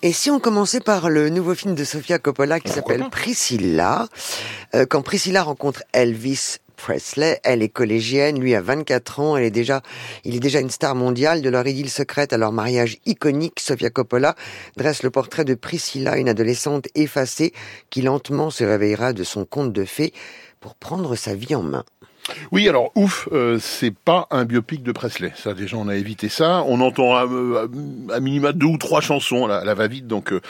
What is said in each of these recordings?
Et si on commençait par le nouveau film de Sofia Coppola qui s'appelle Priscilla, euh, quand Priscilla rencontre Elvis Presley, elle est collégienne, lui a 24 ans, elle est déjà, il est déjà une star mondiale de leur idylle secrète à leur mariage iconique. Sofia Coppola dresse le portrait de Priscilla, une adolescente effacée qui lentement se réveillera de son conte de fées pour prendre sa vie en main. Oui, alors ouf, euh, c'est pas un biopic de Presley. Ça, déjà, on a évité ça. On entend à, à, minima deux ou trois chansons à la, va-vite. Donc, euh,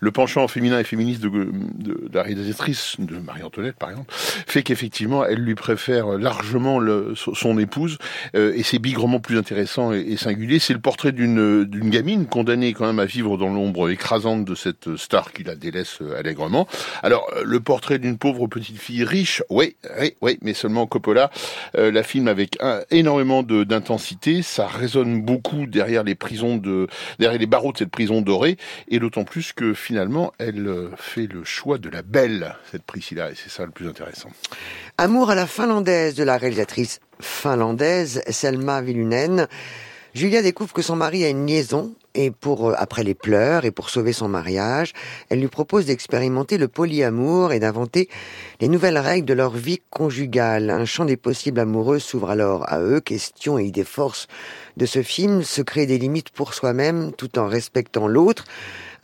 le penchant féminin et féministe de, de, la réalisatrice de Marie-Antoinette, par exemple, fait qu'effectivement, elle lui préfère largement son épouse. Euh, et c'est bigrement plus intéressant et, singulier. C'est le portrait d'une gamine condamnée quand même à vivre dans l'ombre écrasante de cette star qui la délaisse allègrement. Alors, le portrait d'une pauvre petite fille riche, oui, oui, oui, mais seulement Coppola euh, la film avec énormément d'intensité, ça résonne beaucoup derrière les prisons de, derrière les barreaux de cette prison dorée, et d'autant plus que finalement, elle euh, fait le choix de la belle, cette Priscilla, et c'est ça le plus intéressant. Amour à la finlandaise de la réalisatrice finlandaise Selma Vilunen. Julia découvre que son mari a une liaison et pour euh, après les pleurs et pour sauver son mariage, elle lui propose d'expérimenter le polyamour et d'inventer les nouvelles règles de leur vie conjugale. Un champ des possibles amoureux s'ouvre alors à eux. Questions et idées forces de ce film se créer des limites pour soi-même tout en respectant l'autre.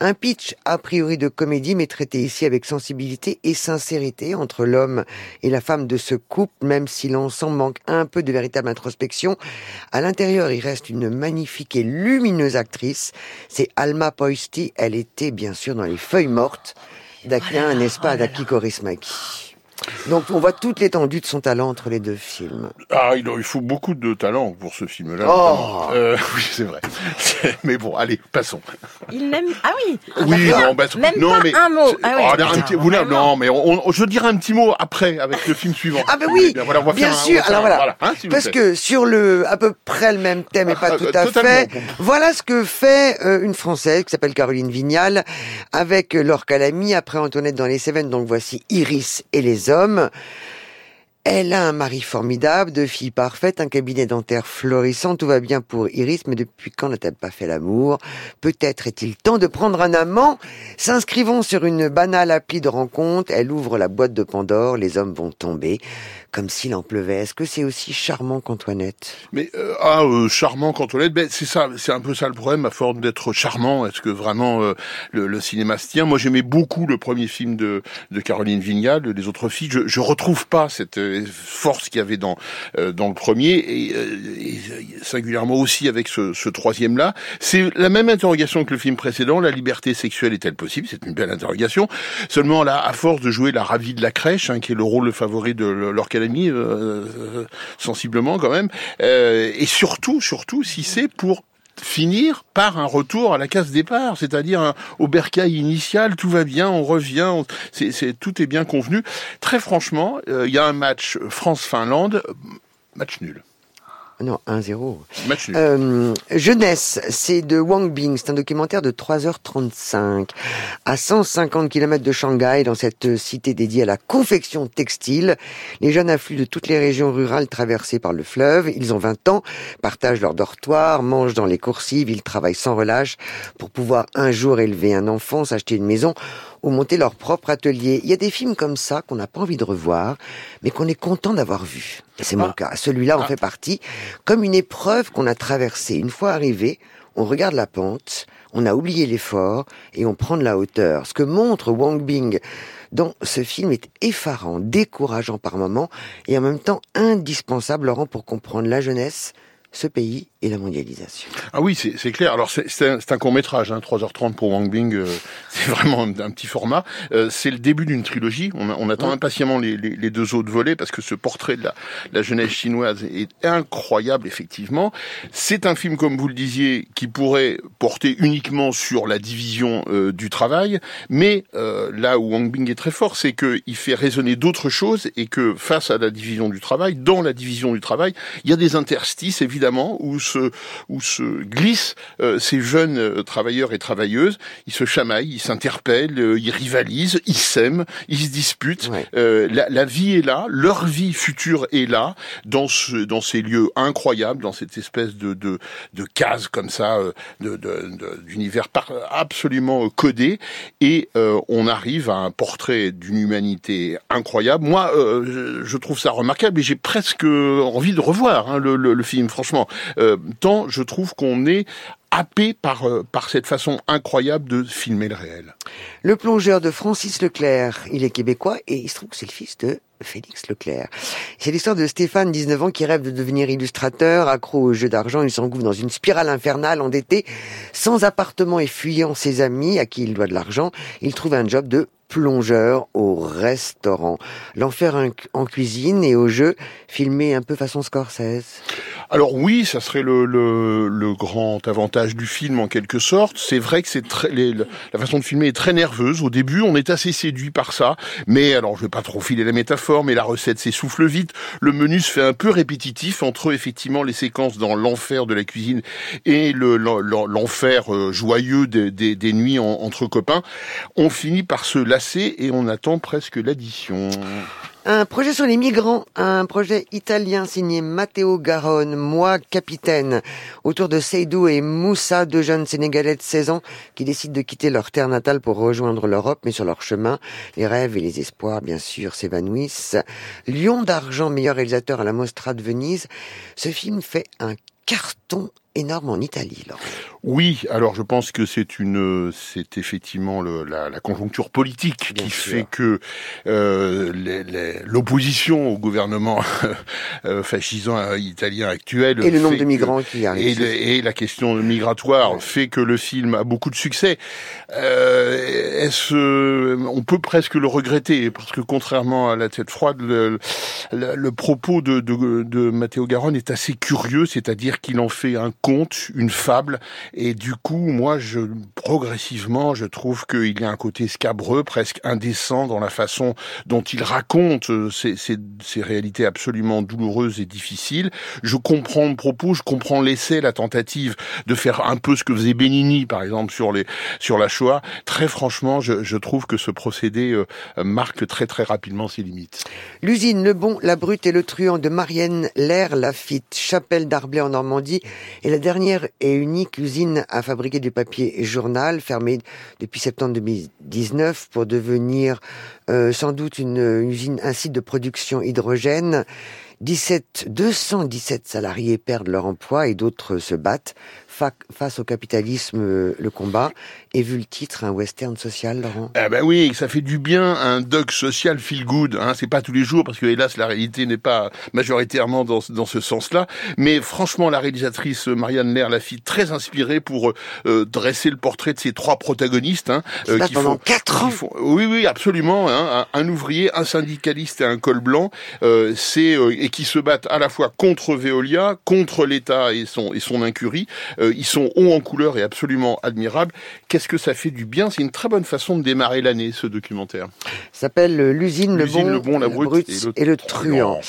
Un pitch a priori de comédie, mais traité ici avec sensibilité et sincérité entre l'homme et la femme de ce couple, même si l'ensemble manque un peu de véritable introspection. À l'intérieur, il reste une magnifique et lumineuse actrice. C'est Alma Poisti. Elle était bien sûr dans les feuilles mortes d'Aquin, n'est-ce pas, d'Aki Korismaki. Donc on voit toute l'étendue de son talent entre les deux films. Ah, il, il faut beaucoup de talent pour ce film-là. Oh euh, oui, c'est vrai. Mais bon, allez, passons. Il n'aime. Ah oui. Oui, non, bah, même non, pas mais un mot. Ah oui. Oh, un petit, vous, non, mais on, je dirai un petit mot après avec le film suivant. Ah ben oui, bien, voilà, on va bien faire sûr. Un, Alors voilà, voilà hein, parce que sur le à peu près le même thème et pas ah, tout à fait. Voilà ce que fait euh, une française qui s'appelle Caroline Vignal avec Laure Calamy après Antoinette dans les Cévennes. Donc voici Iris et les hommes. Elle a un mari formidable, deux filles parfaites, un cabinet dentaire florissant, tout va bien pour Iris, mais depuis quand n'a-t-elle pas fait l'amour? Peut-être est-il temps de prendre un amant? S'inscrivons sur une banale appli de rencontre, elle ouvre la boîte de Pandore, les hommes vont tomber, comme s'il en pleuvait. Est-ce que c'est aussi charmant qu'Antoinette? Mais euh, ah, euh, charmant qu'Antoinette, ben, c'est ça, c'est un peu ça le problème, à force d'être charmant, est-ce que vraiment euh, le, cinéma se tient? Moi j'aimais beaucoup le premier film de, de Caroline Vignal, Les autres filles, je, je retrouve pas cette force qu'il y avait dans euh, dans le premier et, euh, singulièrement aussi avec ce, ce troisième là. C'est la même interrogation que le film précédent. La liberté sexuelle est-elle possible C'est une belle interrogation. Seulement là, à force de jouer la ravie de la crèche, hein, qui est le rôle favori de l'Orcadémie, euh, sensiblement quand même, et surtout, surtout si c'est pour finir par un retour à la case départ, c'est-à-dire au bercail initial, tout va bien, on revient, c'est, tout est bien convenu. Très franchement, euh, il y a un match France-Finlande, match nul. Non, 1-0. Euh, Jeunesse, c'est de Wang Bing. C'est un documentaire de 3h35. À 150 km de Shanghai, dans cette cité dédiée à la confection textile, les jeunes affluent de toutes les régions rurales traversées par le fleuve. Ils ont 20 ans, partagent leur dortoir, mangent dans les coursives, ils travaillent sans relâche pour pouvoir un jour élever un enfant, s'acheter une maison ou monter leur propre atelier. Il y a des films comme ça qu'on n'a pas envie de revoir, mais qu'on est content d'avoir vu. C'est mon ah. cas. Celui-là en ah. fait partie. Comme une épreuve qu'on a traversée. Une fois arrivé, on regarde la pente, on a oublié l'effort et on prend de la hauteur. Ce que montre Wang Bing dans ce film est effarant, décourageant par moments et en même temps indispensable, Laurent, pour comprendre la jeunesse, ce pays et la mondialisation. Ah oui, c'est clair. Alors c'est un, un court métrage, hein, 3h30 pour Wang Bing, euh, c'est vraiment un, petit format. Euh, c'est le début d'une trilogie. On, on attend impatiemment les, les, les, deux autres volets parce que ce portrait de la, la jeunesse chinoise est incroyable effectivement. C'est un film, comme vous le disiez, qui pourrait porter uniquement sur la division euh, du travail, mais là où Wang Bing est très fort, c'est qu'il fait résonner d'autres choses et que face à la division du travail, dans la division du travail, il y a des interstices évidemment où se, où se glissent ces jeunes travailleurs et travailleuses. Ils se chamaillent, ils s'interpellent, ils rivalisent, ils s'aiment, ils se disputent. La, la, vie est là, leur vie future est là, dans, ce, dans ces lieux incroyables, dans cette espèce de, de, de case comme ça, de, d'univers absolument codé, et on arrive à un portrait d'une humanité incroyable. Moi, euh, je trouve ça remarquable et j'ai presque envie de revoir hein, le, film, franchement. Euh, tant je trouve qu'on est happé par, euh, par cette façon incroyable de filmer le réel. Le plongeur de Francis Leclerc, il est québécois et il se trouve que c'est le fils de Félix Leclerc. C'est l'histoire de Stéphane, 19 ans, qui rêve de devenir illustrateur, accro au jeu d'argent. Il s'engouffre dans une spirale infernale, endetté, sans appartement et fuyant ses amis à qui il doit de l'argent. Il trouve un job de plongeur au restaurant. L'enfer en cuisine et au jeu, filmé un peu façon Scorsese. Alors oui, ça serait le, grand avantage du film en quelque sorte. C'est vrai que c'est très la façon de filmer est très nerveuse. Au début, on est assez séduit par ça, mais alors je vais pas trop filer la métaphore, mais la recette s'essouffle vite. Le menu se fait un peu répétitif entre effectivement les séquences dans l'enfer de la cuisine et le l'enfer euh, joyeux des, des, des nuits entre copains. On finit par se et on attend presque l'addition. Un projet sur les migrants, un projet italien signé Matteo Garonne, moi capitaine, autour de Seydou et Moussa, deux jeunes Sénégalais de 16 ans qui décident de quitter leur terre natale pour rejoindre l'Europe, mais sur leur chemin, les rêves et les espoirs, bien sûr, s'évanouissent. Lion d'argent, meilleur réalisateur à la Mostra de Venise, ce film fait un carton énorme en Italie. Oui, alors je pense que c'est une, c'est effectivement le, la, la, conjoncture politique qui fait que euh, l'opposition au gouvernement euh, fascisant italien actuel et le nombre de migrants qui arrivent et, la question migratoire fait que le film a beaucoup de succès. Euh, est-ce, on peut presque le regretter parce que contrairement à la tête froide, le, le, propos de, de, de Matteo Garonne est assez curieux, c'est-à-dire qu'il en fait un conte, une fable, et du coup, moi, je progressivement, je trouve qu'il y a un côté scabreux, presque indécent dans la façon dont il raconte euh, ces, ces, ces réalités absolument douloureuses et difficiles. Je comprends le propos, je comprends l'essai, la tentative de faire un peu ce que faisait Benigni, par exemple, sur les sur la Shoah. Très franchement, je, je trouve que ce procédé euh, marque très très rapidement ses limites. L'usine Le Bon, la Brute et le Truand de Marianne Lair Lafitte, chapelle d'Arblay en Normandie, et la dernière et unique usine à fabriquer du papier journal, fermée depuis septembre 2019 pour devenir euh, sans doute une, usine, un site de production hydrogène. 17, 217 salariés perdent leur emploi et d'autres se battent face au capitalisme, euh, le combat. Et vu le titre, un western social, Laurent? Ah ben oui, ça fait du bien, un doc social feel good. Hein, c'est pas tous les jours, parce que hélas, la réalité n'est pas majoritairement dans, dans ce sens-là. Mais franchement, la réalisatrice Marianne Lair l'a fille très inspirée pour euh, dresser le portrait de ces trois protagonistes. Hein, euh, qui pendant font, quatre ans Oui, oui, absolument. Hein, un, ouvrier, un syndicaliste et un col blanc, euh, c'est et qui se battent à la fois contre Veolia, contre l'État et son, et son incurie. Euh, ils sont hauts en couleur et absolument admirables. Qu'est-ce que ça fait du bien? C'est une très bonne façon de démarrer l'année, ce documentaire. s'appelle euh, L'usine, le bon, le bon, la brute, et, le, truand.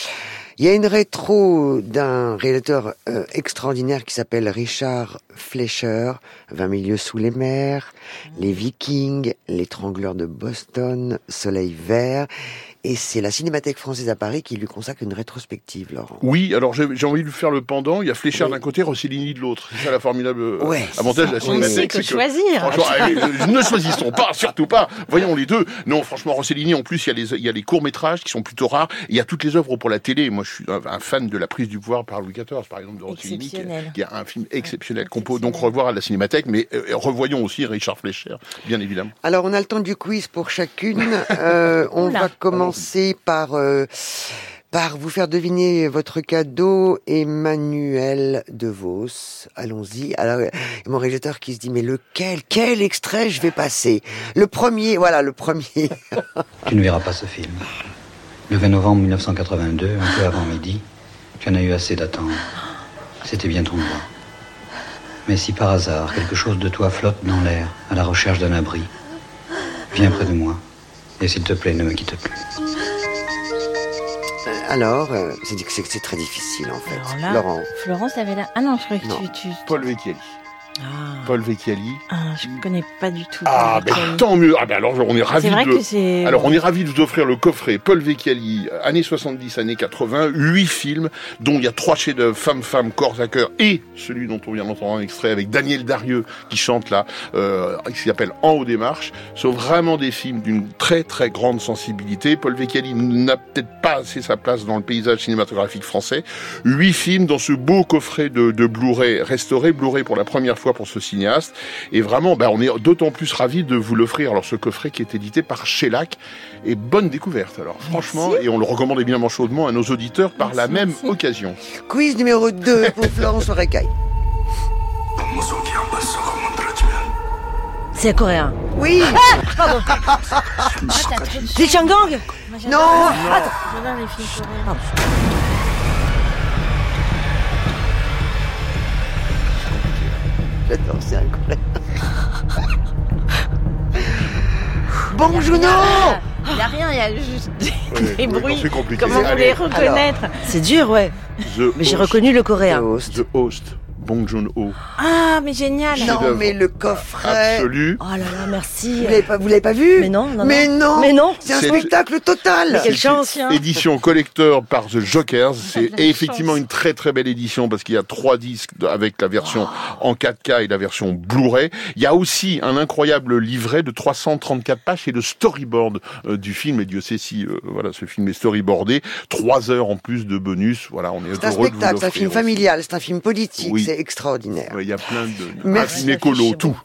Il y a une rétro d'un réalisateur euh, extraordinaire qui s'appelle Richard Fleischer, 20 milieux sous les mers, Les Vikings, L'étrangleur de Boston, Soleil vert. Et c'est la Cinémathèque française à Paris qui lui consacre une rétrospective, Laurent. Oui, alors j'ai envie de faire le pendant. Il y a Fléchard d'un côté, Rossellini de l'autre. C'est ça la formidable euh, avantage de la Cinémathèque. C'est que choisir. ne choisissons pas, surtout pas. Voyons les deux. Non, franchement, Rossellini, en plus, il y a les, il y a les courts-métrages qui sont plutôt rares. Il y a toutes les œuvres pour la télé. Moi, je suis un, fan de la prise du pouvoir par Louis XIV, par exemple, de Rossellini. Qui, a un film exceptionnel qu'on peut donc revoir à la Cinémathèque. Mais euh, revoyons aussi Richard Fleischer, bien évidemment. Alors, on a le temps du quiz pour chacune. Euh, on va commencer par euh, par vous faire deviner votre cadeau, Emmanuel De Vos. Allons-y. Alors, mon réalisateur qui se dit, mais lequel, quel extrait je vais passer? Le premier, voilà, le premier. tu ne verras pas ce film. Le 20 novembre 1982, un peu avant midi, tu en as eu assez d'attendre. C'était bien ton droit. Mais si par hasard quelque chose de toi flotte dans l'air à la recherche d'un abri, viens près de moi. Et s'il te plaît, ne me quitte plus. Alors, euh, c'est que c'est très difficile en fait. Alors là, Laurent. Florence avait là. Ah non, je croyais que Non. tu. tu... Paul. Ah. Paul Vecchiali. Ah, je connais pas du tout. Ah, ben tant mieux. Ah, ben alors on est ravis vrai de. que c'est. Alors, on est ravis de vous offrir le coffret Paul Vecchiali, euh, années 70, années 80, huit films, dont il y a trois chefs-d'œuvre, Femme, Femme, Corps à Cœur, et celui dont on vient d'entendre un extrait avec Daniel Darieux, qui chante là, euh, qui s'appelle En haut des marches, sont vraiment des films d'une très très grande sensibilité. Paul Vecchiali n'a peut-être pas assez sa place dans le paysage cinématographique français. Huit films dans ce beau coffret de, de Blu-ray restauré, Blu-ray pour la première fois pour ce cinéaste. Et vraiment, ben, on est d'autant plus ravis de vous l'offrir. Alors, ce coffret qui est édité par Shellac. Et bonne découverte, alors, franchement. Et on le recommande évidemment chaudement à nos auditeurs par la même merci. occasion. Quiz numéro 2 pour Florence Orecaille. C'est coréen. Oui Ah, C'est j'adore- Non Attends, j'adore c'est incroyable. Bon Juno Il y a rien, il y a juste des, Ouais, des ouais, bruits. c'est compliqué. Comment vous les reconnaître C'est dur, ouais. The Mais j'ai reconnu le coréen. Host. The Host. Bong Joon-ho. Ah, mais génial. Non mais le coffret Absolu. Oh là là, merci. Vous l'avez pas, vous l'avez pas vu Mais non, non, non. Mais non Mais non. C'est un C'est- spectacle total Mais quelle chance. Édition collector par The Jokers. C'est de la effectivement chance. une très très belle édition parce qu'il y a trois disques avec la version en 4K et la version Blu-ray. Il y a aussi un incroyable livret de 334 pages et le storyboard euh, du film. Et Dieu sait si euh, voilà ce film est storyboardé. Trois heures en plus de bonus. Voilà, on est, C'est un heureux de vous spectacle, c'est un l'offrir film aussi. familial, c'est un film politique, Oui. c'est extraordinaire. Ouais, Il y a plein de Merci. film écolo, tout.